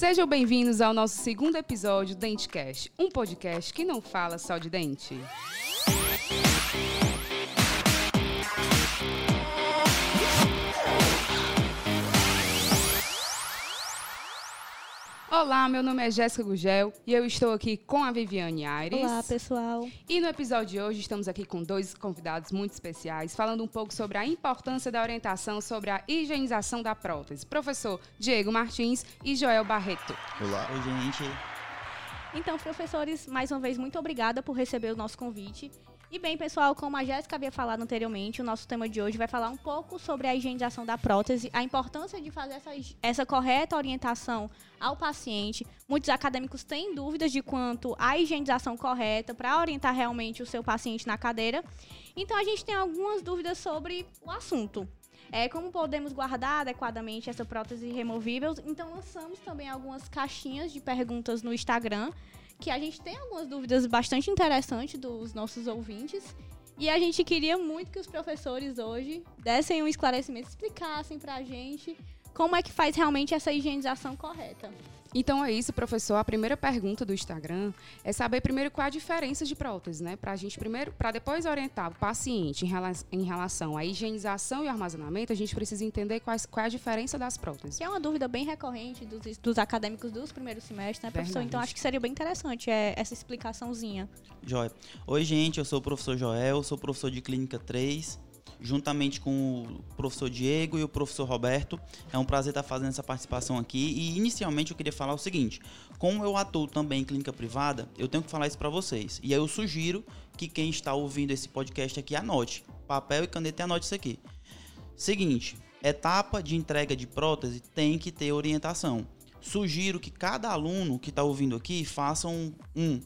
Sejam bem-vindos ao nosso segundo episódio do Dentecast, um podcast que não fala só de dente. Olá, meu nome é Jéssica Gugel e eu estou aqui com a Viviane Aires. Olá, pessoal. E no episódio de hoje estamos aqui com dois convidados muito especiais, falando um pouco sobre a importância da orientação sobre a higienização da prótese. Professor Diego Martins e Joel Barreto. Olá. Oi, gente. Então, professores, mais uma vez, muito obrigada por receber o nosso convite. E bem, pessoal, como a Jéssica havia falado anteriormente, o nosso tema de hoje vai falar um pouco sobre a higienização da prótese, a importância de fazer essa, essa correta orientação ao paciente. Muitos acadêmicos têm dúvidas de quanto à higienização correta para orientar realmente o seu paciente na cadeira. Então, a gente tem algumas dúvidas sobre o assunto. É, como podemos guardar adequadamente essa prótese removível? Então, lançamos também algumas caixinhas de perguntas no Instagram que a gente tem algumas dúvidas bastante interessantes dos nossos ouvintes. E a gente queria muito que os professores hoje dessem um esclarecimento, explicassem pra gente como é que faz realmente essa higienização correta. Então é isso, professor. A primeira pergunta do Instagram é saber primeiro qual a diferença de prótese, né? Para a gente primeiro, para depois orientar o paciente em, rela em, relação à higienização e armazenamento, a gente precisa entender quais, qual é a diferença das próteses. Que é uma dúvida bem recorrente dos, dos acadêmicos dos primeiros semestres, né, professor? Verdade. Então acho que seria bem interessante é, essa explicaçãozinha. Joia. Oi, gente, eu sou o professor Joel, sou professor de Clínica 3 juntamente com o professor Diego e o professor Roberto. É um prazer estar fazendo essa participação aqui. E inicialmente eu queria falar o seguinte: como eu atuo também em clínica privada, eu tenho que falar isso para vocês. E aí eu sugiro que quem está ouvindo esse podcast aqui anote. Papel e caneta e anote isso aqui. Seguinte, etapa de entrega de prótese tem que ter orientação. Sugiro que cada aluno que está ouvindo aqui faça um, um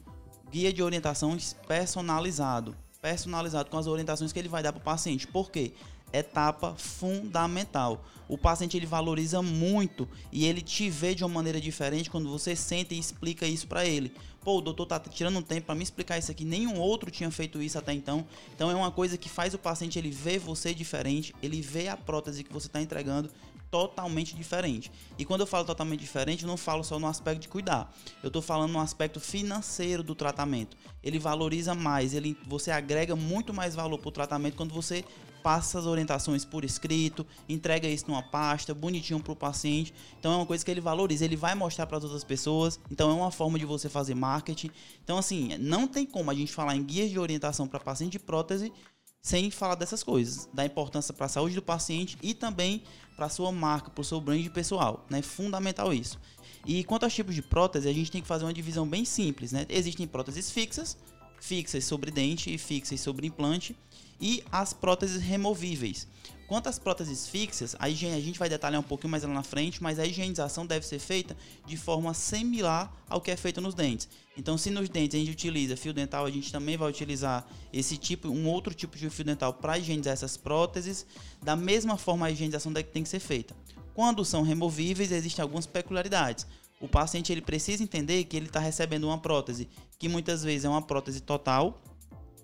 guia de orientação personalizado personalizado com as orientações que ele vai dar para o paciente. Por quê? Etapa fundamental. O paciente ele valoriza muito e ele te vê de uma maneira diferente quando você senta e explica isso para ele. Pô, o doutor tá tirando um tempo para me explicar isso aqui, nenhum outro tinha feito isso até então. Então é uma coisa que faz o paciente ele ver você diferente, ele vê a prótese que você está entregando totalmente diferente. E quando eu falo totalmente diferente, eu não falo só no aspecto de cuidar. Eu estou falando no aspecto financeiro do tratamento. Ele valoriza mais, ele, você agrega muito mais valor para o tratamento quando você passa as orientações por escrito, entrega isso numa pasta, bonitinho para o paciente. Então é uma coisa que ele valoriza, ele vai mostrar para as outras pessoas. Então é uma forma de você fazer marketing. Então assim, não tem como a gente falar em guias de orientação para paciente de prótese sem falar dessas coisas, da importância para a saúde do paciente e também para sua marca, para o seu brand pessoal, né? Fundamental isso. E quanto aos tipos de prótese, a gente tem que fazer uma divisão bem simples, né? Existem próteses fixas, fixas sobre dente e fixas sobre implante, e as próteses removíveis. Quanto às próteses fixas, a, higiene, a gente vai detalhar um pouquinho mais lá na frente, mas a higienização deve ser feita de forma similar ao que é feito nos dentes. Então, se nos dentes a gente utiliza fio dental, a gente também vai utilizar esse tipo, um outro tipo de fio dental para higienizar essas próteses. Da mesma forma, a higienização tem que ser feita. Quando são removíveis, existem algumas peculiaridades. O paciente ele precisa entender que ele está recebendo uma prótese que muitas vezes é uma prótese total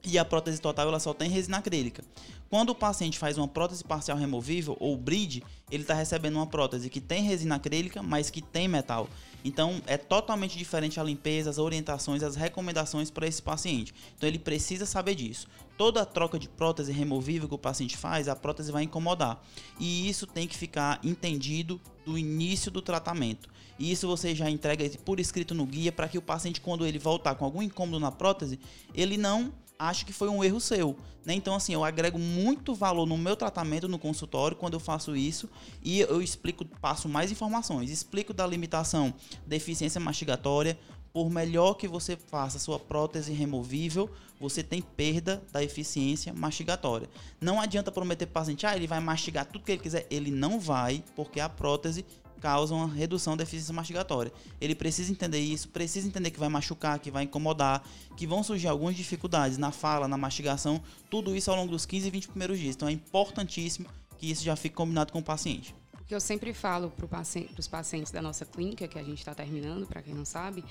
e a prótese total ela só tem resina acrílica. Quando o paciente faz uma prótese parcial removível ou bridge, ele está recebendo uma prótese que tem resina acrílica, mas que tem metal. Então é totalmente diferente a limpeza, as orientações, as recomendações para esse paciente. Então ele precisa saber disso. Toda troca de prótese removível que o paciente faz, a prótese vai incomodar. E isso tem que ficar entendido do início do tratamento. E isso você já entrega por escrito no guia para que o paciente, quando ele voltar com algum incômodo na prótese, ele não acho que foi um erro seu. Né? Então, assim, eu agrego muito valor no meu tratamento no consultório quando eu faço isso e eu explico, passo mais informações, explico da limitação da eficiência mastigatória. Por melhor que você faça sua prótese removível, você tem perda da eficiência mastigatória. Não adianta prometer para o paciente, ah, ele vai mastigar tudo que ele quiser. Ele não vai, porque a prótese causam uma redução da eficiência mastigatória. Ele precisa entender isso, precisa entender que vai machucar, que vai incomodar, que vão surgir algumas dificuldades na fala, na mastigação, tudo isso ao longo dos 15 e 20 primeiros dias. Então é importantíssimo que isso já fique combinado com o paciente. Que eu sempre falo para paciente, os pacientes da nossa clínica, que a gente está terminando, para quem não sabe,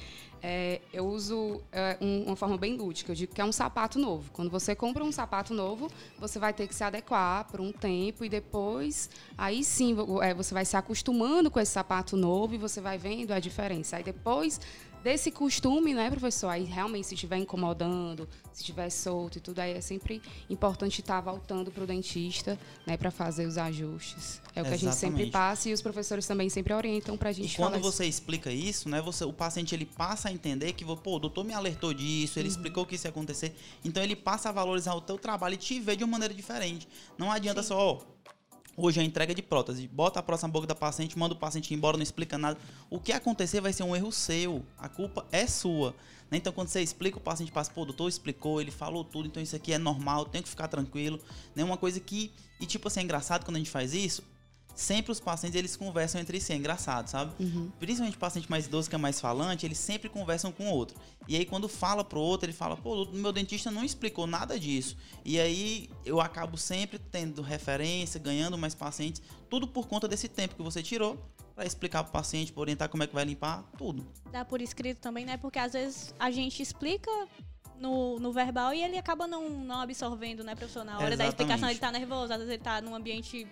é, eu uso é, um, uma forma bem lúdica. Eu digo que é um sapato novo. Quando você compra um sapato novo, você vai ter que se adequar por um tempo e depois, aí sim, é, você vai se acostumando com esse sapato novo e você vai vendo a diferença. Aí depois desse costume, né, professor? Aí realmente se estiver incomodando, se estiver solto e tudo, aí é sempre importante estar voltando para o dentista, né, para fazer os ajustes. É o que Exatamente. a gente sempre passa e os professores também sempre orientam para a gente. E quando você isso. explica isso, né, você, o paciente ele passa a entender que, pô, o doutor me alertou disso, ele uhum. explicou que isso ia acontecer, então ele passa a valorizar o teu trabalho e te vê de uma maneira diferente. Não adianta Sim. só, ó, Hoje é a entrega de prótese. Bota a próxima boca da paciente, manda o paciente embora, não explica nada. O que acontecer vai ser um erro seu. A culpa é sua. Né? Então, quando você explica, o paciente passa, pô, o doutor explicou, ele falou tudo, então isso aqui é normal, tem que ficar tranquilo. Né? Uma coisa que. E tipo assim, é engraçado quando a gente faz isso, sempre os pacientes eles conversam entre si, é engraçado, sabe? Uhum. Principalmente o paciente mais idoso que é mais falante, eles sempre conversam com o outro. E aí quando fala pro outro, ele fala, pô, o meu dentista não explicou nada disso. E aí eu acabo sempre tendo referência, ganhando mais pacientes, tudo por conta desse tempo que você tirou para explicar pro paciente, para orientar como é que vai limpar, tudo. Dá por escrito também, né? Porque às vezes a gente explica no, no verbal e ele acaba não, não absorvendo, né, professor? Na hora Exatamente. da explicação ele tá nervoso, às vezes ele tá num ambiente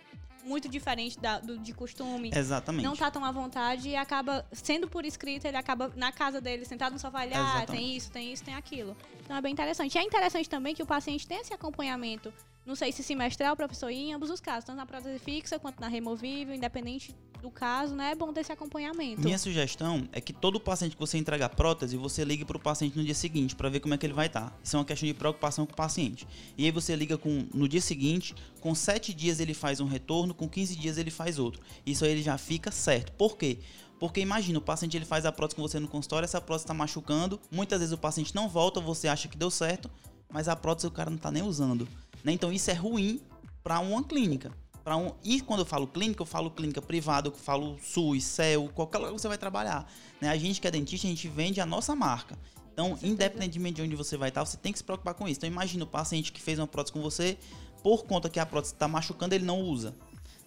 muito diferente da, do, de costume. Exatamente. Não tá tão à vontade e acaba, sendo por escrito, ele acaba na casa dele, sentado no sofá, ele, ah, tem isso, tem isso, tem aquilo. Então é bem interessante. E é interessante também que o paciente tenha esse acompanhamento, não sei se semestral, professor, em ambos os casos, tanto na prótese fixa quanto na removível, independente do caso, né? É bom ter esse acompanhamento. Minha sugestão é que todo paciente que você entrega a prótese, você ligue para o paciente no dia seguinte para ver como é que ele vai estar. Tá. Isso é uma questão de preocupação com o paciente. E aí você liga com no dia seguinte, com 7 dias ele faz um retorno, com 15 dias ele faz outro. Isso aí ele já fica certo. Por quê? Porque imagina, o paciente ele faz a prótese com você no consultório, essa prótese está machucando, muitas vezes o paciente não volta, você acha que deu certo, mas a prótese o cara não está nem usando. Né? Então isso é ruim para uma clínica para um. E quando eu falo clínica, eu falo clínica privada, eu falo SUS, CEL, qualquer lugar que você vai trabalhar. Né? A gente que é dentista, a gente vende a nossa marca. Então, independentemente de onde você vai estar, você tem que se preocupar com isso. Então, imagina o paciente que fez uma prótese com você, por conta que a prótese está machucando, ele não usa.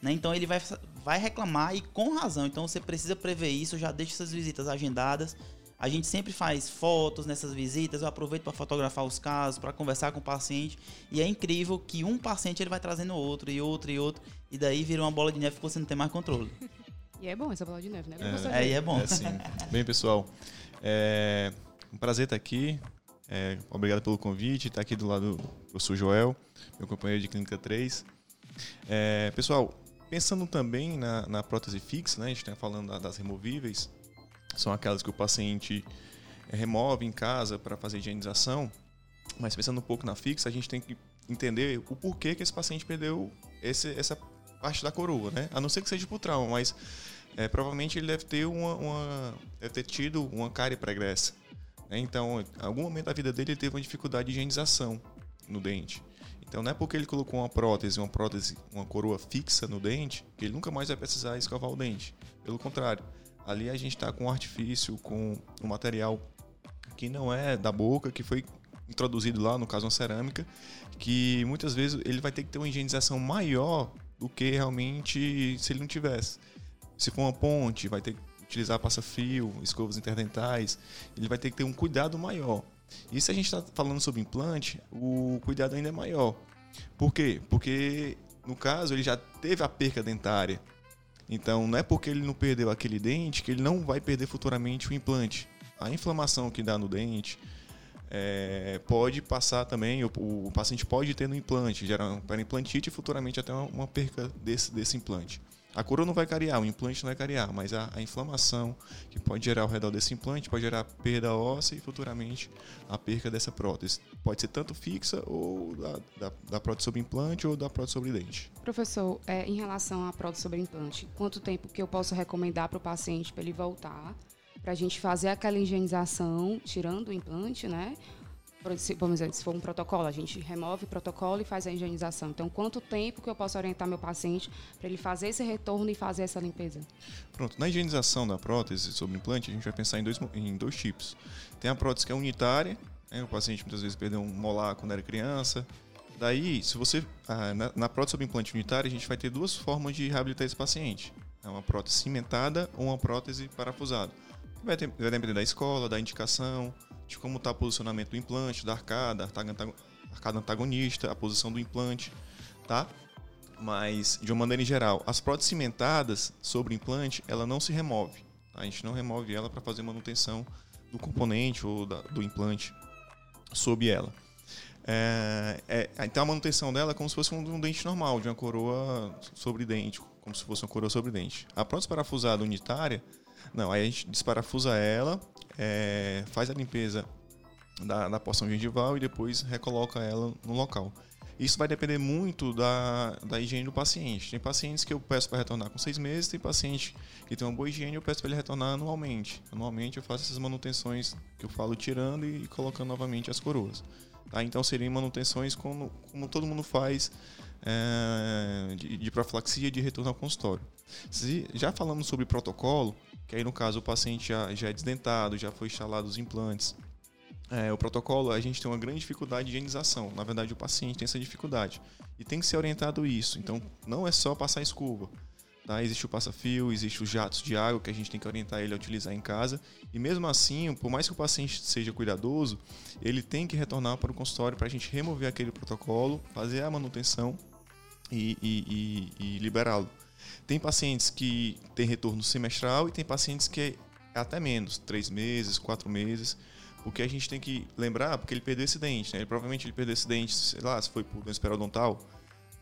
Né? Então, ele vai, vai reclamar e com razão. Então, você precisa prever isso. Já deixa essas visitas agendadas. A gente sempre faz fotos nessas visitas, eu aproveito para fotografar os casos, para conversar com o paciente, e é incrível que um paciente ele vai trazendo outro e outro e outro, e daí vira uma bola de neve que você não tem mais controle. E é bom essa bola de neve, né? É, é, é bom. É sim. Bem, pessoal, é um prazer estar aqui. É, obrigado pelo convite. Estar aqui do lado do professor Joel, meu companheiro de Clínica 3. É, pessoal, pensando também na, na prótese fixa, né? A gente está falando das removíveis são aquelas que o paciente eh, remove em casa para fazer higienização. Mas pensando um pouco na fixa, a gente tem que entender o porquê que esse paciente perdeu esse, essa parte da coroa, né? A não ser que seja por trauma, mas é, provavelmente ele deve ter uma, uma, deve ter tido uma cárie pregressa. Né? Então, em algum momento da vida dele ele teve uma dificuldade de higienização no dente. Então, não é porque ele colocou uma prótese, uma prótese, uma coroa fixa no dente, que ele nunca mais vai precisar escovar o dente. Pelo contrário, Ali a gente está com um artifício, com um material que não é da boca, que foi introduzido lá, no caso uma cerâmica, que muitas vezes ele vai ter que ter uma higienização maior do que realmente se ele não tivesse. Se for uma ponte, vai ter que utilizar passa-fio, escovas interdentais, ele vai ter que ter um cuidado maior. E se a gente está falando sobre implante, o cuidado ainda é maior. Por quê? Porque no caso ele já teve a perca dentária. Então, não é porque ele não perdeu aquele dente que ele não vai perder futuramente o implante. A inflamação que dá no dente é, pode passar também, o, o, paciente pode ter no implante, gerar uma implantite e futuramente até uma, uma perca desse, desse implante. A coroa não vai cariar, o implante não vai cariar, mas a, a, inflamação que pode gerar ao redor desse implante pode gerar perda óssea e futuramente a perca dessa prótese. Pode ser tanto fixa ou da, da, da prótese sobre implante ou da prótese sobre dente. Professor, é, em relação à prótese sobre implante, quanto tempo que eu posso recomendar para o paciente para ele voltar, para a gente fazer aquela higienização, tirando o implante, né? Vamos dizer, se for um protocolo, a gente remove o protocolo e faz a higienização. Então, quanto tempo que eu posso orientar meu paciente para ele fazer esse retorno e fazer essa limpeza? Pronto, na higienização da prótese sobre implante, a gente vai pensar em dois, em dois tipos. Tem a prótese que é unitária, né? o paciente muitas vezes perdeu um molar quando era criança. Daí, se você. Ah, na, na prótese sobre implante unitária, a gente vai ter duas formas de reabilitar esse paciente. É uma prótese cimentada ou uma prótese parafusada. Vai, ter, vai depender da escola, da indicação, de como está o posicionamento do implante, da arcada, arcada antagonista, a posição do implante, tá? Mas, de uma maneira geral, as próteses cimentadas sobre o implante, ela não se remove. Tá? A gente não remove ela para fazer manutenção do componente ou da, do implante sob ela. É, é, então a manutenção dela é como se fosse um, um, dente normal, de uma coroa sobre dente, como se fosse uma coroa sobre dente. A prótese parafusada unitária, não, aí a gente desparafusa ela, é, faz a limpeza da, da porção gengival e depois recoloca ela no local. Isso vai depender muito da, da higiene do paciente. Tem pacientes que eu peço para retornar com seis meses, tem paciente que tem uma boa higiene eu peço para ele retornar anualmente. Anualmente eu faço essas manutenções que eu falo tirando e colocando novamente as coroas. Tá? Então seriam manutenções como, como todo mundo faz é, de, de profilaxia de retorno ao consultório. Se, já falamos sobre protocolo, que aí no caso o paciente já, já é desdentado, já foi instalado os implantes, é, o protocolo, a gente tem uma grande dificuldade de higienização. Na verdade, o paciente tem essa dificuldade. E tem que ser orientado isso. Então, não é só passar escova. Tá? Existe o passa-fio, existe os jatos de água que a gente tem que orientar ele a utilizar em casa. E mesmo assim, por mais que o paciente seja cuidadoso, ele tem que retornar para o consultório para a gente remover aquele protocolo, fazer a manutenção e, e, e, e liberá-lo. Tem pacientes que têm retorno semestral e tem pacientes que é até menos, três meses, quatro meses. O que a gente tem que lembrar, porque ele perdeu esse dente, né? Ele, provavelmente ele perdeu esse dente, sei lá, se foi por doença periodontal,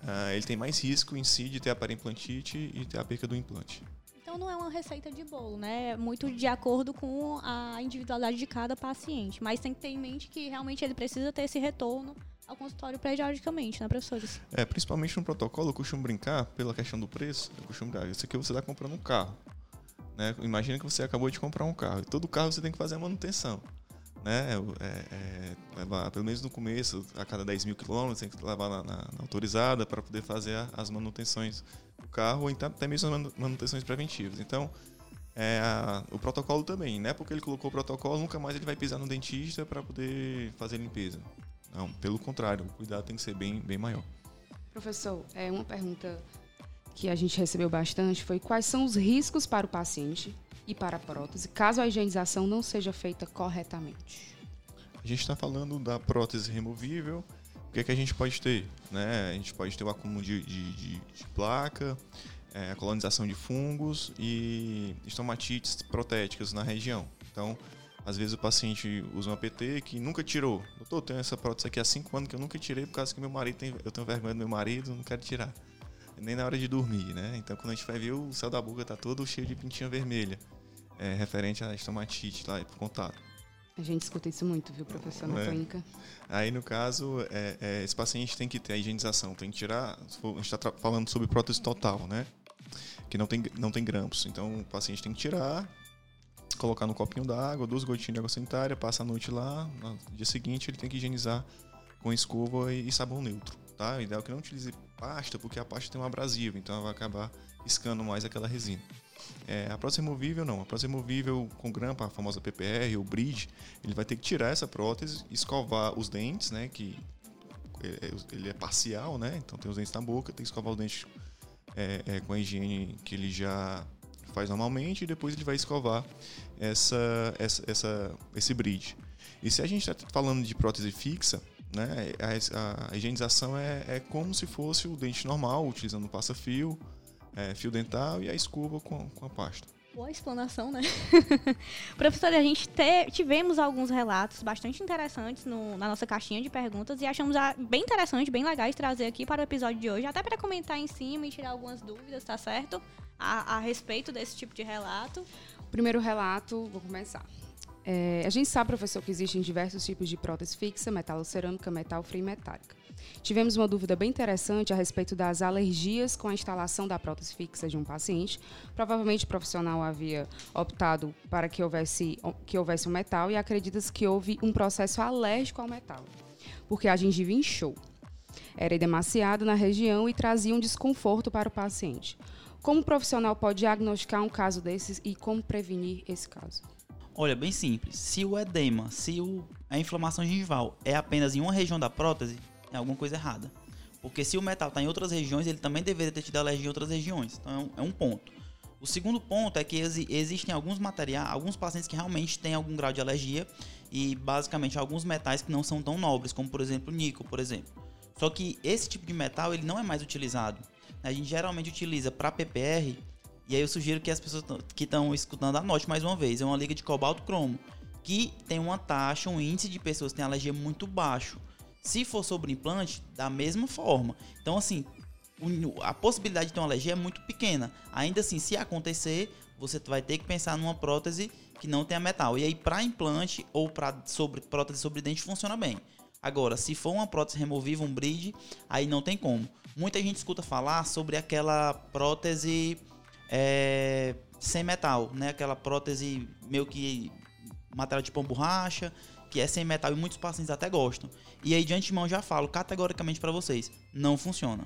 uh, ele tem mais risco em si de ter a parimplantite e ter a perca do implante. Então não é uma receita de bolo, né? É muito de acordo com a individualidade de cada paciente. Mas tem que ter em mente que realmente ele precisa ter esse retorno ao consultório periodicamente, né, professores? É, principalmente no protocolo, eu costumo brincar, pela questão do preço, eu costumo brincar, isso aqui você está comprando um carro. Né? Imagina que você acabou de comprar um carro. E todo carro você tem que fazer a manutenção né? É, é, levar, pelo menos no começo, a cada 10 mil quilômetros, tem que levar na, na, na autorizada para poder fazer a, as manutenções do carro, ou então, até mesmo as manutenções preventivas. Então, é, a, o protocolo também, né? Porque ele colocou o protocolo, nunca mais ele vai pisar no dentista para poder fazer limpeza. Não, pelo contrário, o cuidado tem que ser bem, bem maior. Professor, é uma pergunta que a gente recebeu bastante foi quais são os riscos para o paciente e para a prótese, caso a higienização não seja feita corretamente? A gente está falando da prótese removível. O que, é que a gente pode ter? Né? A gente pode ter o acúmulo de, de, de, de placa, é, a colonização de fungos e estomatites protéticas na região. Então, às vezes o paciente usa um APT que nunca tirou. Doutor, eu tenho essa prótese aqui há 5 anos que eu nunca tirei por causa que meu marido tem, eu tenho vergonha do meu marido, não quero tirar. Nem na hora de dormir, né? Então quando a gente vai ver, o céu da boca tá todo cheio de pintinha vermelha é, referente à estomatite lá, por contato. A gente escuta isso muito, viu, professor, na é. clínica. Aí, no caso, é, é, esse paciente tem que ter a higienização, tem que tirar. A gente está falando sobre prótese total, né? Que não tem, não tem grampos. Então, o paciente tem que tirar, colocar no copinho d'água, duas gotinhas de água sanitária, passa a noite lá. No dia seguinte, ele tem que higienizar com escova e, sabão neutro, tá? O ideal é que não utilize pasta, porque a pasta tem um abrasivo, então ela vai acabar riscando mais aquela resina. É, a prótese removível não. A prótese removível com grampa, a famosa PPR ou bridge, ele vai ter que tirar essa prótese, escovar os dentes, né? Que é, é, ele é parcial, né? Então tem os dentes na boca, tem que escovar os dentes é, é, com a higiene que ele já faz normalmente e depois ele vai escovar essa, essa, essa esse bridge. E se a gente está falando de prótese fixa, né, a, a higienização é, é como se fosse o dente normal, utilizando passa-fio, é, fio dental e a escova com, com a pasta. Boa explanação, né? Professora, a gente te, tivemos alguns relatos bastante interessantes no, na nossa caixinha de perguntas e achamos a, bem interessante, bem legais trazer aqui para o episódio de hoje, até para comentar em cima e tirar algumas dúvidas, tá certo? A, a respeito desse tipo de relato. Primeiro relato, vou começar. É, a gente sabe, professor, que existem diversos tipos de prótese fixa, metalocerâmica, metal frio e metálica. Tivemos uma dúvida bem interessante a respeito das alergias com a instalação da prótese fixa de um paciente. Provavelmente o profissional havia optado para que houvesse, que houvesse um metal e acredita-se que houve um processo alérgico ao metal, porque a gengiva inchou. Era edemaciado na região e trazia um desconforto para o paciente. Como o profissional pode diagnosticar um caso desses e como prevenir esse caso? Olha, bem simples. Se o edema, se o, a inflamação gengival é apenas em uma região da prótese, é alguma coisa errada. Porque se o metal está em outras regiões, ele também deveria ter tido alergia em outras regiões. Então é um, é um ponto. O segundo ponto é que exi existem alguns materiais, alguns pacientes que realmente têm algum grau de alergia e basicamente alguns metais que não são tão nobres, como por exemplo o níquel, por exemplo. Só que esse tipo de metal ele não é mais utilizado. A gente geralmente utiliza para PPR e aí eu sugiro que as pessoas que estão escutando anote mais uma vez. É uma liga de cobalto cromo que tem uma taxa, um índice de pessoas que têm alergia muito baixo. Se for sobre implante, da mesma forma. Então assim, a possibilidade de ter uma alergia é muito pequena. Ainda assim, se acontecer, você vai ter que pensar numa prótese que não tenha metal. E aí, para implante ou para sobre, prótese sobre dente, funciona bem. Agora, se for uma prótese removível, um bridge, aí não tem como. Muita gente escuta falar sobre aquela prótese é, sem metal, né? Aquela prótese meio que material de pão borracha, que é sem metal e muitos pacientes até gostam. E aí de antemão já falo categoricamente para vocês, não funciona.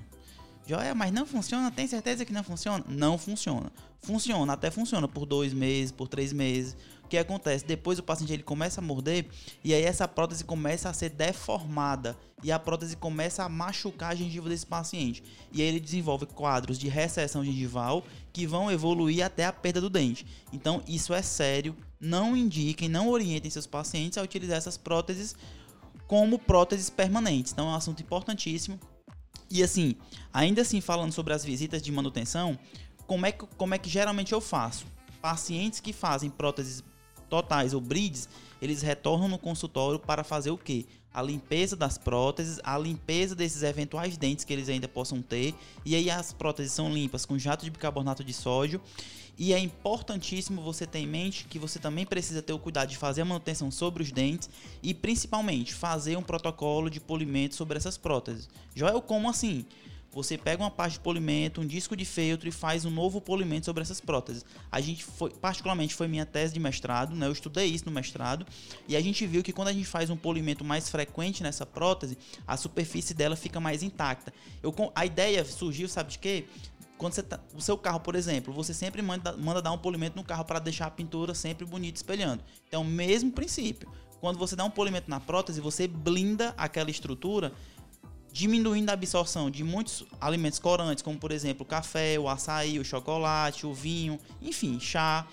Joia, mas não funciona? Tem certeza que não funciona? Não funciona. Funciona, até funciona por dois meses, por três meses. O que acontece? Depois o paciente ele começa a morder e aí essa prótese começa a ser deformada e a prótese começa a machucar a gengiva desse paciente. E aí ele desenvolve quadros de recessão gengival que vão evoluir até a perda do dente. Então isso é sério. Não indiquem, não orientem seus pacientes a utilizar essas próteses como próteses permanentes. Então é um assunto importantíssimo e assim, ainda assim falando sobre as visitas de manutenção, como é que, como é que geralmente eu faço? Pacientes que fazem próteses totais ou brides, eles retornam no consultório para fazer o quê? A limpeza das próteses, a limpeza desses eventuais dentes que eles ainda possam ter. E aí as próteses são limpas com jato de bicarbonato de sódio e é importantíssimo você ter em mente que você também precisa ter o cuidado de fazer a manutenção sobre os dentes e principalmente fazer um protocolo de polimento sobre essas próteses. Joel, como assim? Você pega uma parte de polimento, um disco de feltro e faz um novo polimento sobre essas próteses. A gente foi, particularmente foi minha tese de mestrado, né? Eu estudei isso no mestrado e a gente viu que quando a gente faz um polimento mais frequente nessa prótese, a superfície dela fica mais intacta. Eu, a ideia surgiu, sabe de quê? quando você tá, o seu carro, por exemplo, você sempre manda, manda dar um polimento no carro para deixar a pintura sempre bonita espelhando. Então, mesmo princípio. Quando você dá um polimento na prótese, você blinda aquela estrutura, diminuindo a absorção de muitos alimentos corantes, como por exemplo o café, o açaí, o chocolate, o vinho, enfim, chá.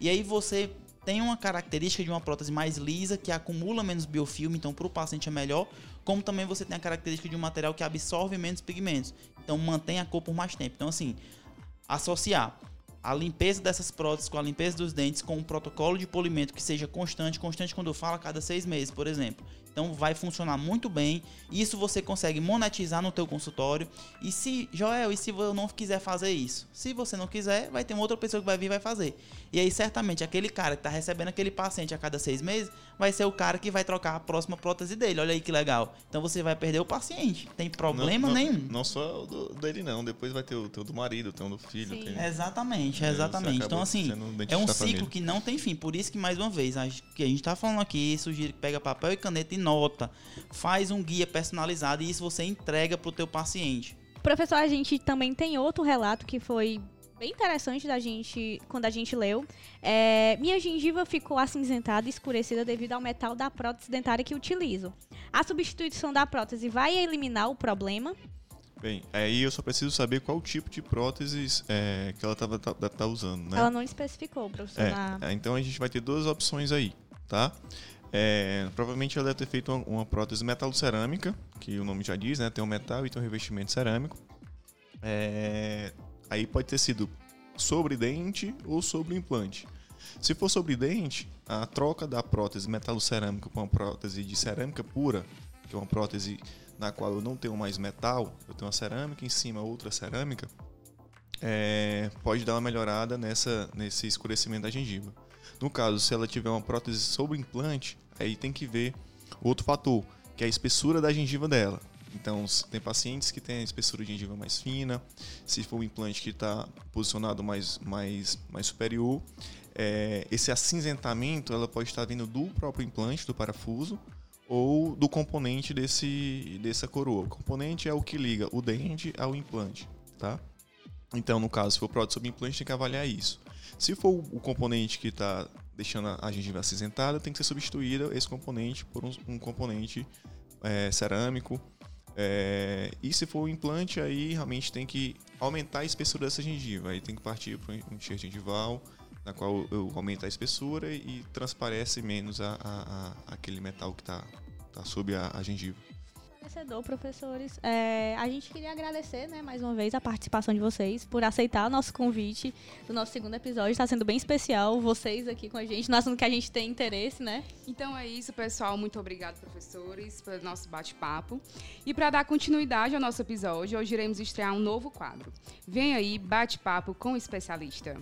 E aí você tem uma característica de uma prótese mais lisa, que acumula menos biofilme, então para o paciente é melhor, como também você tem a característica de um material que absorve menos pigmentos. Então mantém a cor por mais tempo. Então, assim, associar a limpeza dessas próteses com a limpeza dos dentes com um protocolo de polimento que seja constante, constante quando eu falo a cada seis meses, por exemplo. Então vai funcionar muito bem. Isso você consegue monetizar no teu consultório. E se, Joel, e se eu não quiser fazer isso? Se você não quiser, vai ter uma outra pessoa que vai vir e vai fazer. E aí, certamente, aquele cara que está recebendo aquele paciente a cada seis meses vai ser o cara que vai trocar a próxima prótese dele. Olha aí que legal. Então você vai perder o paciente. Tem problema não, não, nenhum. Não só o do, dele, não. Depois vai ter o teu do marido, o do filho. Tem... Exatamente, exatamente. Então, assim, é um ciclo que não tem fim. Por isso que, mais uma vez, a, que a gente está falando aqui, sugiro que pega papel e caneta e nota, faz um guia personalizado e isso você entrega para o teu paciente. Professor, a gente também tem outro relato que foi bem interessante da gente quando a gente leu. É, minha gengiva ficou acinzentada e escurecida devido ao metal da prótese dentária que utilizo. A substituição da prótese vai eliminar o problema? Bem, aí eu só preciso saber qual tipo de próteses é, que ela estava tá, tá, usando, né? Ela não especificou, professor. É, na... É, então a gente vai ter duas opções aí, tá? É, provavelmente ela deve ter feito uma, uma prótese metalocerâmica, que o nome já diz, né? Tem um metal e tem um revestimento cerâmico. É, aí pode ter sido sobre dente ou sobre implante. Se for sobre dente, a troca da prótese metalocerâmica para uma prótese de cerâmica pura, que é uma prótese na qual eu não tenho mais metal, eu tenho uma cerâmica em cima, outra cerâmica, é, pode dar uma melhorada nessa, nesse escurecimento da gengiva. No caso, se ela tiver uma prótese sobre implante, aí tem que ver outro fator, que é a espessura da gengiva dela. Então, tem pacientes que têm a espessura de gengiva mais fina, se for um implante que está posicionado mais, mais, mais superior, é, esse acinzentamento ela pode estar vindo do próprio implante, do parafuso, ou do componente desse, dessa coroa. O componente é o que liga o dente ao implante, tá? Então, no caso, se for prótese sobre implante, tem que avaliar isso. Se for o componente que está deixando a gengiva acinzentada, tem que ser substituído esse componente por um, um componente é, cerâmico. É, e se for o implante, aí realmente tem que aumentar a espessura dessa gengiva. Aí tem que partir para um enxerto gengival, na qual eu aumento a espessura e transparece menos a, a, a aquele metal que está tá sob a, a gengiva esclarecedor, professores. É, a gente queria agradecer, né, mais uma vez, a participação de vocês por aceitar nosso convite do nosso segundo episódio. Está sendo bem especial vocês aqui com a gente, no assunto que a gente tem interesse, né? Então é isso, pessoal. Muito obrigado, professores, pelo nosso bate-papo. E para dar continuidade ao nosso episódio, hoje iremos estrear um novo quadro. Vem aí, bate-papo com o especialista.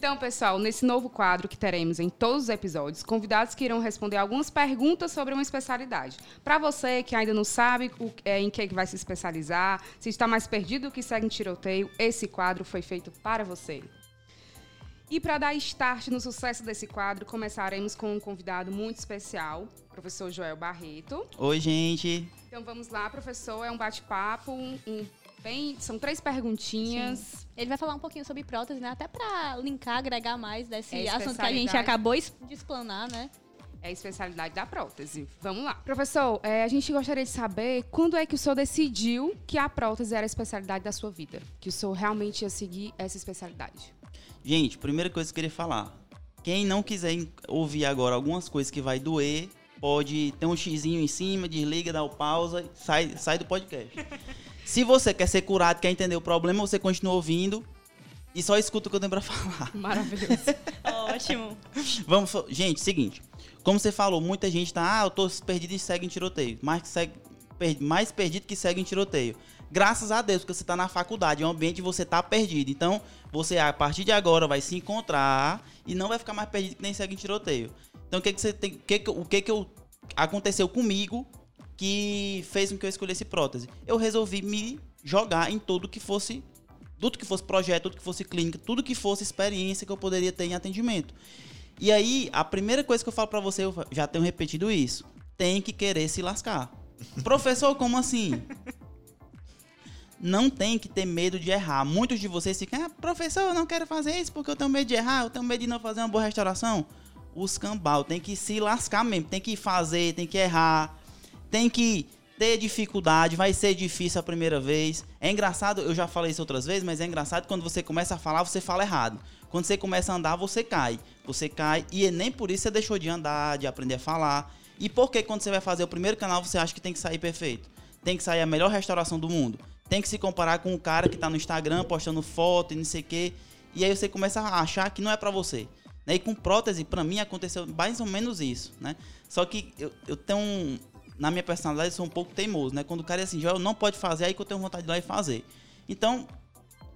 Então, pessoal, nesse novo quadro que teremos em todos os episódios, convidados que irão responder algumas perguntas sobre uma especialidade. Para você que ainda não sabe o, é, em que vai se especializar, se está mais perdido do que segue em tiroteio, esse quadro foi feito para você. E para dar start no sucesso desse quadro, começaremos com um convidado muito especial, professor Joel Barreto. Oi, gente. Então vamos lá, professor. É um bate-papo, um, um bem. São três perguntinhas. Sim. Ele vai falar um pouquinho sobre prótese, né? Até para linkar, agregar mais desse é assunto que a gente acabou de explanar, né? É a especialidade da prótese. Vamos lá. Professor, é, a gente gostaria de saber quando é que o senhor decidiu que a prótese era a especialidade da sua vida? Que o senhor realmente ia seguir essa especialidade? Gente, primeira coisa que eu queria falar. Quem não quiser ouvir agora algumas coisas que vai doer, pode ter um xizinho em cima, desliga, dá o pausa, sai, sai do podcast. Se você quer ser curado, quer entender o problema, você continua ouvindo e só escuta o que eu tenho pra falar. Maravilhoso. Ótimo. Vamos, gente, seguinte. Como você falou, muita gente tá, ah, eu tô perdido e segue em tiroteio. Mais, que segue, per, mais perdido que segue em tiroteio. Graças a Deus, porque você tá na faculdade, é um ambiente que você tá perdido. Então, você a partir de agora vai se encontrar e não vai ficar mais perdido que nem segue em tiroteio. Então, o que que você tem, o que o que que eu aconteceu comigo que fez com que eu escolhesse prótese. Eu resolvi me jogar em tudo que fosse tudo que fosse projeto, tudo que fosse clínica, tudo que fosse experiência que eu poderia ter em atendimento. E aí, a primeira coisa que eu falo para você, eu já tenho repetido isso, tem que querer se lascar. Professor, como assim? Não tem que ter medo de errar. Muitos de vocês ficam, ah, professor, eu não quero fazer isso porque eu tenho medo de errar, eu tenho medo de não fazer uma boa restauração. Os cambal, tem que se lascar mesmo, tem que fazer, tem que errar tem que ter dificuldade, vai ser difícil a primeira vez. É engraçado, eu já falei isso outras vezes, mas é engraçado quando você começa a falar, você fala errado. Quando você começa a andar, você cai. Você cai e nem por isso você deixou de andar, de aprender a falar. E por que quando você vai fazer o primeiro canal, você acha que tem que sair perfeito? Tem que sair a melhor restauração do mundo. Tem que se comparar com o cara que tá no Instagram postando foto e não sei o quê. E aí você começa a achar que não é para você. Né? E com prótese, para mim, aconteceu mais ou menos isso, né? Só que eu, eu tenho um, na minha personalidade, eu sou um pouco teimoso, né? Quando o cara é assim, Joel, não pode fazer, aí que eu tenho vontade de ir lá e fazer. Então.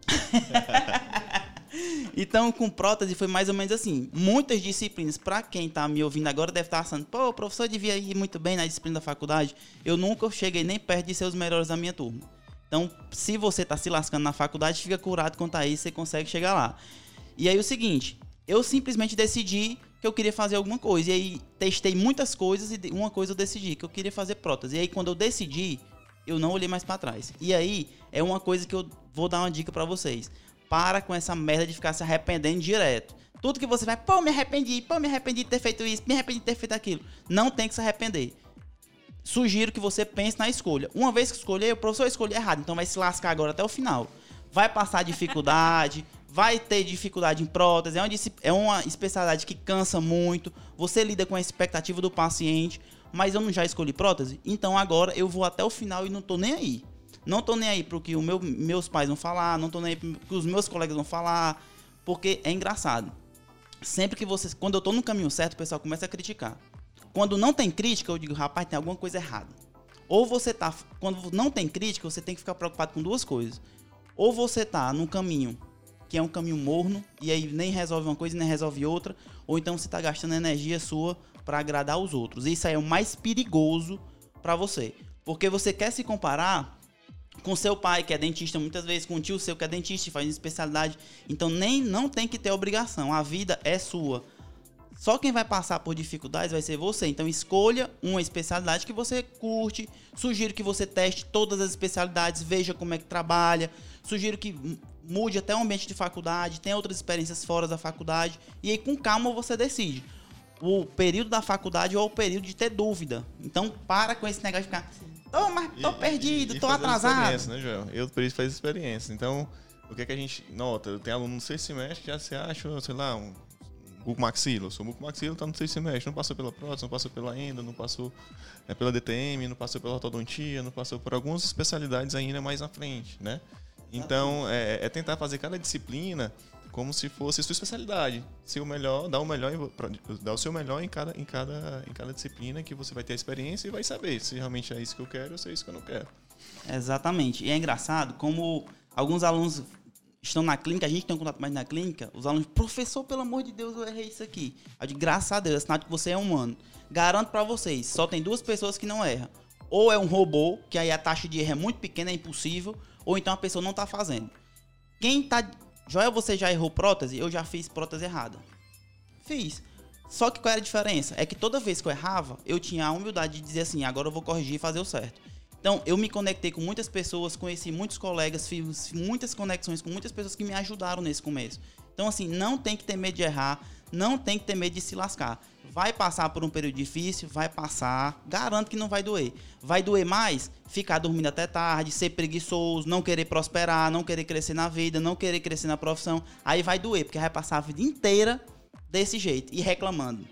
então, com prótese foi mais ou menos assim. Muitas disciplinas, para quem tá me ouvindo agora, deve estar tá achando, pô, o professor devia ir muito bem na disciplina da faculdade. Eu nunca cheguei nem perto de ser os melhores da minha turma. Então, se você tá se lascando na faculdade, fica curado quanto a isso, você consegue chegar lá. E aí, o seguinte, eu simplesmente decidi que eu queria fazer alguma coisa. E aí testei muitas coisas e uma coisa eu decidi, que eu queria fazer prótese. E aí quando eu decidi, eu não olhei mais para trás. E aí é uma coisa que eu vou dar uma dica para vocês. Para com essa merda de ficar se arrependendo direto. Tudo que você vai, pô, me arrependi, pô, me arrependi de ter feito isso, me arrependi de ter feito aquilo. Não tem que se arrepender. Sugiro que você pense na escolha. Uma vez que escolher, o professor escolheu errado, então vai se lascar agora até o final. Vai passar dificuldade, vai ter dificuldade em prótese, é uma, é uma especialidade que cansa muito, você lida com a expectativa do paciente, mas eu não já escolhi prótese, então agora eu vou até o final e não tô nem aí. Não tô nem aí pro que meu, meus pais vão falar, não tô nem aí pro que os meus colegas vão falar, porque é engraçado. Sempre que você, quando eu tô no caminho certo, o pessoal começa a criticar. Quando não tem crítica, eu digo, rapaz, tem alguma coisa errada. Ou você tá, quando não tem crítica, você tem que ficar preocupado com duas coisas. Ou você tá no caminho que é um caminho morno e aí nem resolve uma coisa nem resolve outra, ou então você está gastando energia sua para agradar os outros. Isso aí é o mais perigoso para você, porque você quer se comparar com seu pai que é dentista, muitas vezes com o tio seu que é dentista e faz especialidade, então nem não tem que ter obrigação, a vida é sua. Só quem vai passar por dificuldades vai ser você. Então escolha uma especialidade que você curte. Sugiro que você teste todas as especialidades, veja como é que trabalha. Sugiro que mude até o ambiente de faculdade, tenha outras experiências fora da faculdade. E aí com calma você decide. o período da faculdade ou o período de ter dúvida. Então, para com esse negócio de ficar, tô, mas tô E- perdido, e- e tô atrasado. experiência, Né, Joel? Eu, por isso, faz experiência. Então, o que é que a gente nota? Tem aluno no sexto semestre que já se acha, sei lá, um bucomaxilo. Eu sou bucomaxilo, tá no sexto semestre. Não passou pela prótese, não passou pela endo, não passou é, pela DTM, não passou pela ortodontia, não passou por algumas especialidades ainda mais na frente, né? Então, é, é tentar fazer cada disciplina como se fosse sua especialidade. Ser o melhor, dar o melhor, dar o seu melhor em cada, em cada, em cada disciplina que você vai ter a experiência e vai saber se realmente é isso que eu quero ou se é isso que eu não quero. Exatamente. E é engraçado como alguns alunos estão na clínica, a gente tem um contato mais na clínica, os alunos, professor, pelo amor de Deus, eu errei isso aqui. Eu digo, graças a Deus, é sinal de que você é humano. Garanto pra vocês, só tem duas pessoas que não erram. Ou é um robô, que aí a taxa de erro é muito pequena, é impossível, ou então a pessoa não tá fazendo. Quem tá. Joel, você já errou prótese? Eu já fiz prótese errada. Fiz. Só que qual era a diferença? É que toda vez que eu errava, eu tinha a humildade de dizer assim, agora eu vou corrigir e fazer o certo. Então, eu me conectei com muitas pessoas, conheci muitos colegas, fiz muitas conexões com muitas pessoas que me ajudaram nesse começo. Então, assim, não tem que ter medo de errar, não tem que ter medo de se lascar. Vai passar por um período difícil, vai passar, garanto que não vai doer. Vai doer mais? Ficar dormindo até tarde, ser preguiçoso, não querer prosperar, não querer crescer na vida, não querer crescer na profissão. Aí vai doer, porque vai passar a vida inteira desse jeito e reclamando.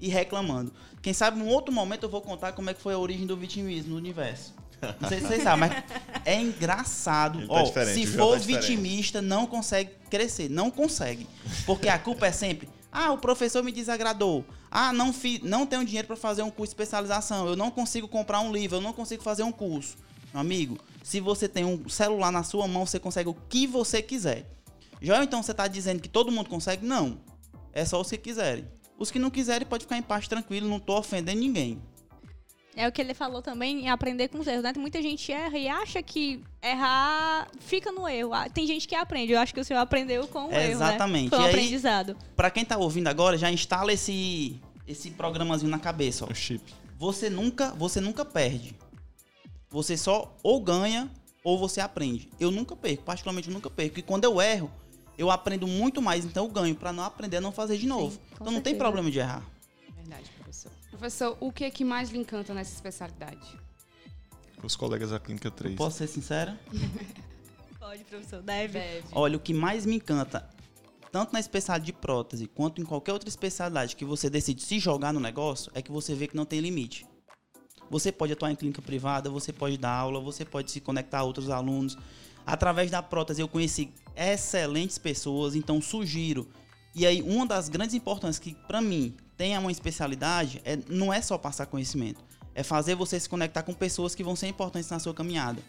E reclamando. Quem sabe num outro momento eu vou contar como é que foi a origem do vitimismo no universo. Não sei se vocês sabem, mas é engraçado. Tá se for tá vitimista, não consegue crescer. Não consegue. Porque a culpa é sempre. Ah, o professor me desagradou. Ah, não, fi, não tenho dinheiro para fazer um curso de especialização. Eu não consigo comprar um livro. Eu não consigo fazer um curso. Meu amigo, se você tem um celular na sua mão, você consegue o que você quiser. Já então você tá dizendo que todo mundo consegue? Não. É só os que quiserem. Os que não quiserem, pode ficar em paz tranquilo, não tô ofendendo ninguém. É o que ele falou também em aprender com os erros, né? Muita gente erra e acha que errar fica no erro. Ah, Tem gente que aprende. Eu acho que o senhor aprendeu com o erro, né? Exatamente. Foi um E aí- aprendizado. Pra quem tá ouvindo agora, já instala esse esse programazinho na cabeça, ó. O chip. Você nunca, você nunca perde. Você só ou ganha ou você aprende. Eu nunca perco, particularmente eu nunca perco. E quando eu erro, eu aprendo muito mais, então eu ganho pra não aprender a não fazer de novo. com então não tem certeza. problema de errar. Verdade, professor. Professor, o que é que mais lhe encanta nessa especialidade? Os colegas da Clínica 3. Posso ser sincera? Pode, professor. Deve. Deve. Olha, o que mais me encanta, tanto na especialidade de prótese quanto em qualquer outra especialidade que você decide se jogar no negócio, é que você vê que não tem limite. Você pode atuar em clínica privada, você pode dar aula, você pode se conectar a outros alunos. Através da prótese eu conheci excelentes pessoas, então sugiro. E aí uma das grandes importâncias que para mim tem uma especialidade é não é só passar conhecimento, é fazer você se conectar com pessoas que vão ser importantes na sua caminhada.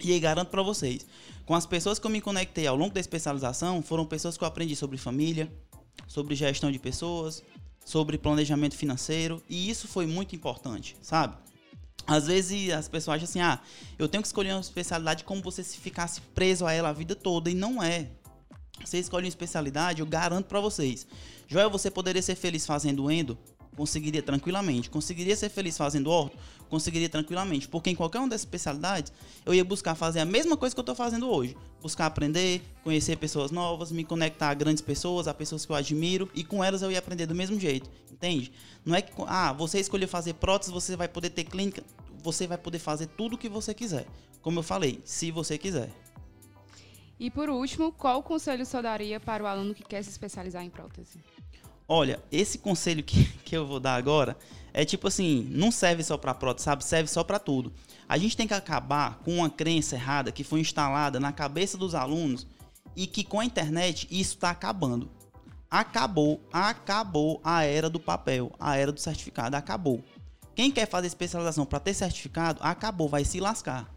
E aí garanto para vocês, com as pessoas que eu me conectei ao longo da especialização, foram pessoas que eu aprendi sobre família, sobre gestão de pessoas, sobre planejamento financeiro, e isso foi muito importante, sabe? Às vezes as pessoas acham assim, ah, eu tenho que escolher uma especialidade como você se ficasse preso a ela a vida toda, e não é. Você escolhe uma especialidade, eu garanto pra vocês. Joel, você poderia ser feliz fazendo endo? Conseguiria tranquilamente. Conseguiria ser feliz fazendo orto? Conseguiria tranquilamente. Porque em qualquer uma dessas especialidades, eu ia buscar fazer a mesma coisa que eu tô fazendo hoje. Buscar aprender, conhecer pessoas novas, me conectar a grandes pessoas, a pessoas que eu admiro, e com elas eu ia aprender do mesmo jeito. Entende? Não é que, ah, você escolheu fazer prótese, você vai poder ter clínica. Você vai poder fazer tudo o que você quiser. Como eu falei, se você quiser. E por último, qual conselho senhor daria para o aluno que quer se especializar em prótese? Olha, esse conselho que, que eu vou dar agora é tipo assim, não serve só para prótese, sabe? Serve só para tudo. A gente tem que acabar com uma crença errada que foi instalada na cabeça dos alunos e que com a internet isso está acabando. Acabou, acabou a era do papel, a era do certificado, acabou. Quem quer fazer especialização para ter certificado, acabou, vai se lascar.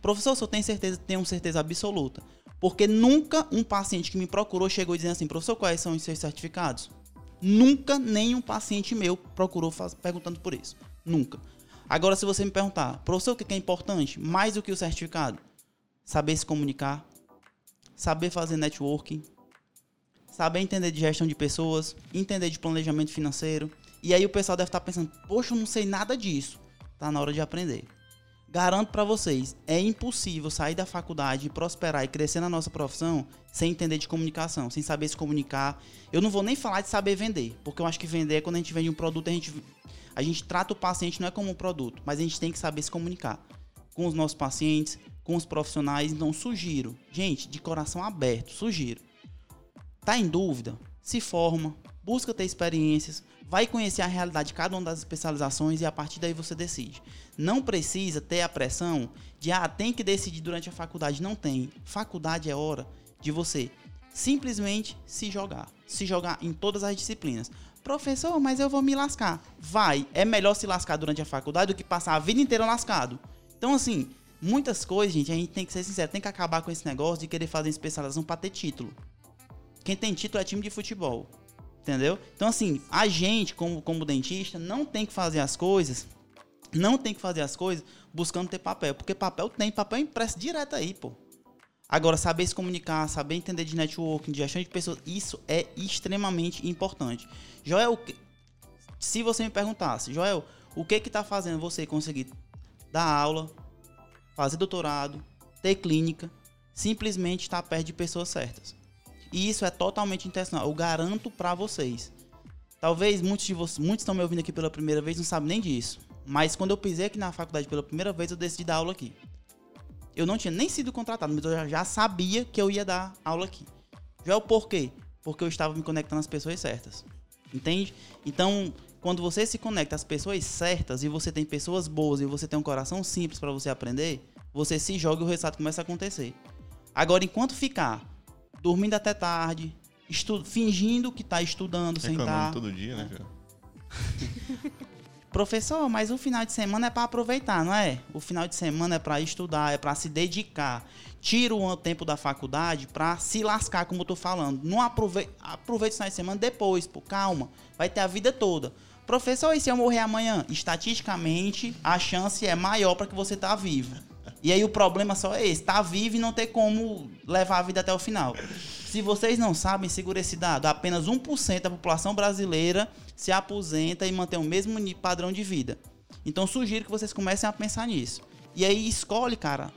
Professor, eu tenho certeza, tenho certeza absoluta. Porque nunca um paciente que me procurou chegou dizendo assim, professor, quais são os seus certificados? Nunca nenhum paciente meu procurou perguntando por isso. Nunca. Agora, se você me perguntar, professor, o que é importante? Mais do que o certificado? Saber se comunicar, saber fazer networking, saber entender de gestão de pessoas, entender de planejamento financeiro. E aí o pessoal deve estar pensando, poxa, eu não sei nada disso. Tá na hora de aprender. Garanto para vocês, é impossível sair da faculdade prosperar e crescer na nossa profissão sem entender de comunicação, sem saber se comunicar. Eu não vou nem falar de saber vender, porque eu acho que vender é quando a gente vende um produto, a gente, a gente trata o paciente não é como um produto, mas a gente tem que saber se comunicar com os nossos pacientes, com os profissionais. Então, sugiro, gente, de coração aberto, sugiro. Tá em dúvida? Se forma, busca ter experiências, vai conhecer a realidade de cada uma das especializações e a partir daí você decide. Não precisa ter a pressão de, ah, tem que decidir durante a faculdade. Não tem. Faculdade é hora de você simplesmente se jogar. Se jogar em todas as disciplinas. Professor, mas eu vou me lascar. Vai. É melhor se lascar durante a faculdade do que passar a vida inteira lascado. Então, assim, muitas coisas, gente, a gente tem que ser sincero, tem que acabar com esse negócio de querer fazer especialização para ter título. Quem tem título é time de futebol. Entendeu? Então, assim, a gente, como, como dentista, não tem que fazer as coisas. Não tem que fazer as coisas buscando ter papel. Porque papel tem, papel impresso direto aí, pô. Agora, saber se comunicar, saber entender de networking, de gestão de pessoas, isso é extremamente importante. Joel, se você me perguntasse, Joel, o que que tá fazendo você conseguir dar aula, fazer doutorado, ter clínica, simplesmente estar perto de pessoas certas. E isso é totalmente intencional. Eu garanto para vocês. Talvez muitos de vocês, muitos estão me ouvindo aqui pela primeira vez, não sabem nem disso. Mas quando eu pisei aqui na faculdade pela primeira vez, eu decidi dar aula aqui. Eu não tinha nem sido contratado, mas eu já sabia que eu ia dar aula aqui. Já é o porquê? Porque eu estava me conectando às pessoas certas. Entende? Então, quando você se conecta às pessoas certas e você tem pessoas boas e você tem um coração simples para você aprender, você se joga e o resultado começa a acontecer. Agora, enquanto ficar dormindo até tarde, estu fingindo que está estudando sem estar. Tá. todo dia, né, Professor, mas o final de semana é para aproveitar, não é? O final de semana é para estudar, é para se dedicar. Tira o tempo da faculdade para se lascar, como eu tô falando. Não aproveita, aproveita o final de semana depois, pô, calma. Vai ter a vida toda. Professor, e se eu morrer amanhã? Estatisticamente, a chance é maior para que você tá vivo. E aí o problema só é esse, tá vivo e não ter como levar a vida até o final. Se vocês não sabem, segura esse dado. Apenas 1% da população brasileira se aposenta e mantém o mesmo padrão de vida. Então sugiro que vocês comecem a pensar nisso. E aí escolhe, cara,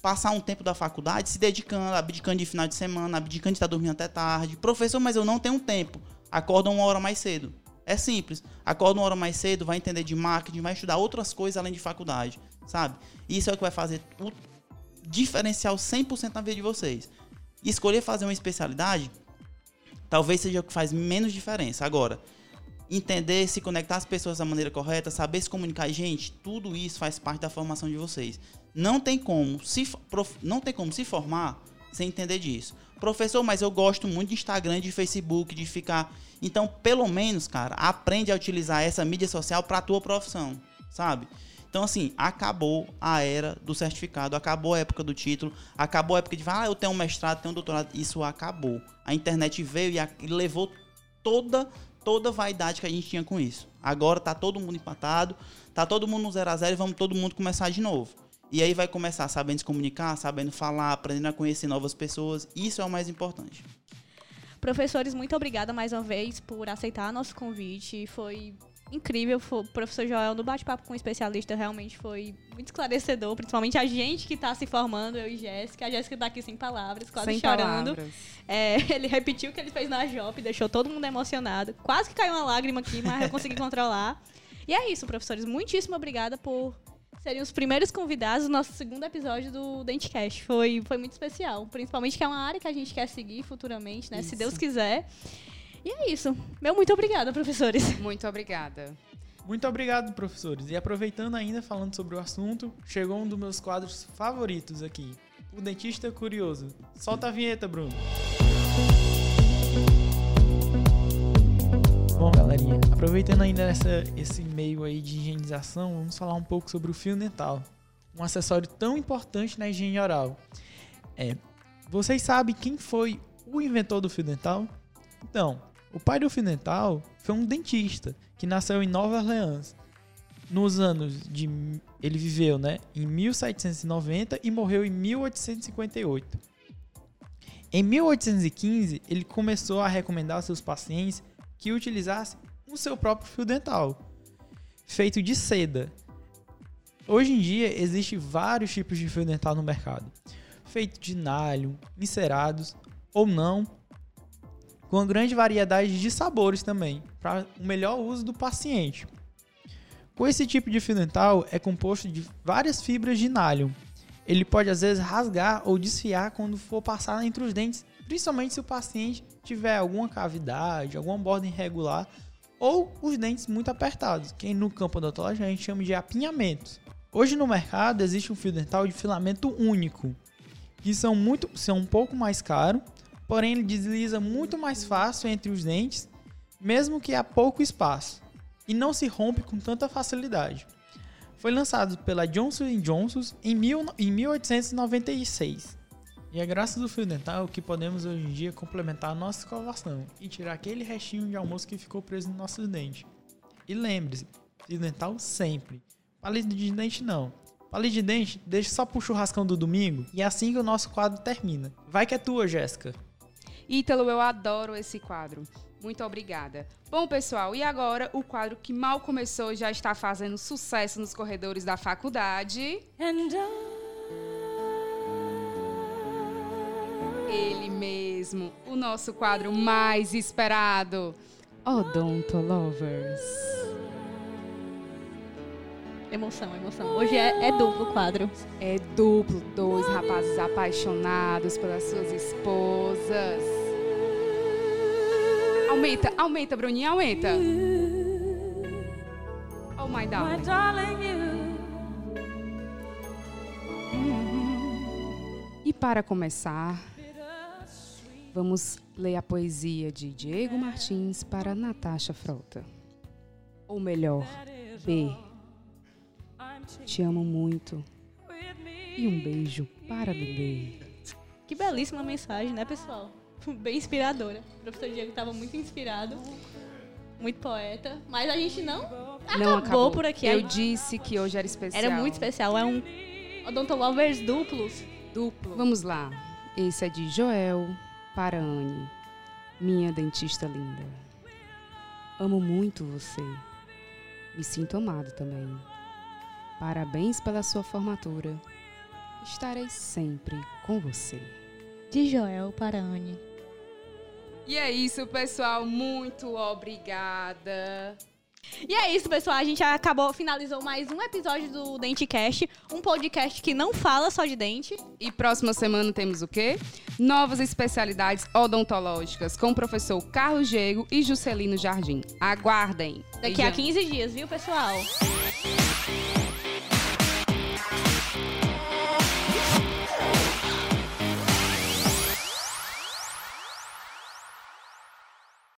passar um tempo da faculdade se dedicando, abdicando de final de semana, abdicando de estar dormindo até tarde. Professor, mas eu não tenho tempo. Acorda uma hora mais cedo. É simples. Acorda uma hora mais cedo, vai entender de marketing, vai estudar outras coisas além de faculdade sabe? Isso é o que vai fazer o diferencial 100% na vida de vocês. Escolher fazer uma especialidade talvez seja o que faz menos diferença. Agora, entender, se conectar às pessoas da maneira correta, saber se comunicar, gente, tudo isso faz parte da formação de vocês. Não tem como se, não tem como se formar sem entender disso. Professor, mas eu gosto muito de Instagram, de Facebook, de ficar. Então, pelo menos, cara, aprende a utilizar essa mídia social para a tua profissão, sabe? Então, assim, acabou a era do certificado, acabou a época do título, acabou a época de falar, ah, eu tenho um mestrado, tenho um doutorado. Isso acabou. A internet veio e, levou toda toda a vaidade que a gente tinha com isso. Agora tá todo mundo empatado, tá todo mundo no zero a zero e vamos todo mundo começar de novo. E aí vai começar sabendo se comunicar, sabendo falar, aprendendo a conhecer novas pessoas. Isso é o mais importante. Professores, muito obrigada mais uma vez por aceitar nosso convite. Foi incrível. O professor Joel, no bate-papo com o especialista, realmente foi muito esclarecedor. Principalmente a gente que está se formando, eu e Jéssica. A Jéssica está aqui sem palavras, quase sem chorando. Palavras. É, ele repetiu o que ele fez na JOP, deixou todo mundo emocionado. Quase que caiu uma lágrima aqui, mas eu consegui controlar. E é isso, professores. Muitíssimo obrigada por serem os primeiros convidados do nosso segundo episódio do Dentecast. Foi, foi muito especial. Principalmente que é uma área que a gente quer seguir futuramente, né? Isso. Se Deus quiser. E é isso. Meu muito obrigada, professores. Muito obrigada. Muito obrigado, professores. E aproveitando ainda, falando sobre o assunto, chegou um dos meus quadros favoritos aqui. O Dentista Curioso. Solta a vinheta, Bruno. Bom, galerinha, aproveitando ainda essa, esse meio aí de higienização, vamos falar um pouco sobre o fio dental. Um acessório tão importante na higiene oral. É, vocês sabem quem foi o inventor do fio dental? Então, o pai do fio dental foi um dentista que nasceu em Nova Orleans. Nos anos de. Ele viveu né, em 1790 e morreu em 1858. Em 1815, ele começou a recomendar aos seus pacientes que utilizassem o seu próprio fio dental, feito de seda. Hoje em dia, existem vários tipos de fio dental no mercado, feito de nylon, encerados ou não, com grande variedade de sabores também, para o melhor uso do paciente. Com esse tipo de fio dental é composto de várias fibras de nylon. Ele pode às vezes rasgar ou desfiar quando for passar entre os dentes, principalmente se o paciente tiver alguma cavidade, alguma borda irregular ou os dentes muito apertados, que no campo odontológico a gente chama de apinhamentos. Hoje no mercado existe um fio dental de filamento único, que são muito são um pouco mais caro, porém ele desliza muito mais fácil entre os dentes, mesmo que há pouco espaço, e não se rompe com tanta facilidade. Foi lançado pela Johnson Johnson em, mil, em 1896. E é graças ao fio dental que podemos hoje em dia complementar a nossa escovação e tirar aquele restinho de almoço que ficou preso nos nossos dentes. E lembre-se, fio dental sempre. Palito de dente não. Palito de dente, deixa só pro churrascão do domingo e é assim que o nosso quadro termina. Vai que é tua, Jéssica. Ítalo, eu adoro esse quadro. Muito obrigada. Bom, pessoal, e agora o quadro que mal começou já está fazendo sucesso nos corredores da faculdade. Ele mesmo, o nosso quadro mais esperado, Odonto Lovers. Emoção, emoção. Hoje é, é duplo o quadro. É duplo, dois rapazes apaixonados pelas suas esposas. Aumenta, aumenta, Bruninha, aumenta. Oh, my darling. E para começar, vamos ler a poesia de Diego Martins para Natasha Frota. Ou melhor, B. Te amo muito. E um beijo para bebê. Que belíssima mensagem, né, pessoal? Bem inspiradora. O professor Diego estava muito inspirado, muito poeta, mas a gente não acabou, Não acabou por aqui. Eu disse que hoje era especial. Era muito especial. É um Odontolovers duplos. Duplo. Vamos lá. Esse é de Joel para Anne, minha dentista linda. Amo muito você. Me sinto amado também. Parabéns pela sua formatura. Estarei sempre com você. De Joel para Anne. E é isso, pessoal. Muito obrigada. E é isso, pessoal. A gente acabou, finalizou mais um episódio do DenteCast, um podcast que não fala só de dente. E próxima semana temos o quê? Novas especialidades odontológicas com o professor Carlos Diego e Juscelino Jardim. Aguardem. Daqui a Beijão. 15 dias, viu, pessoal?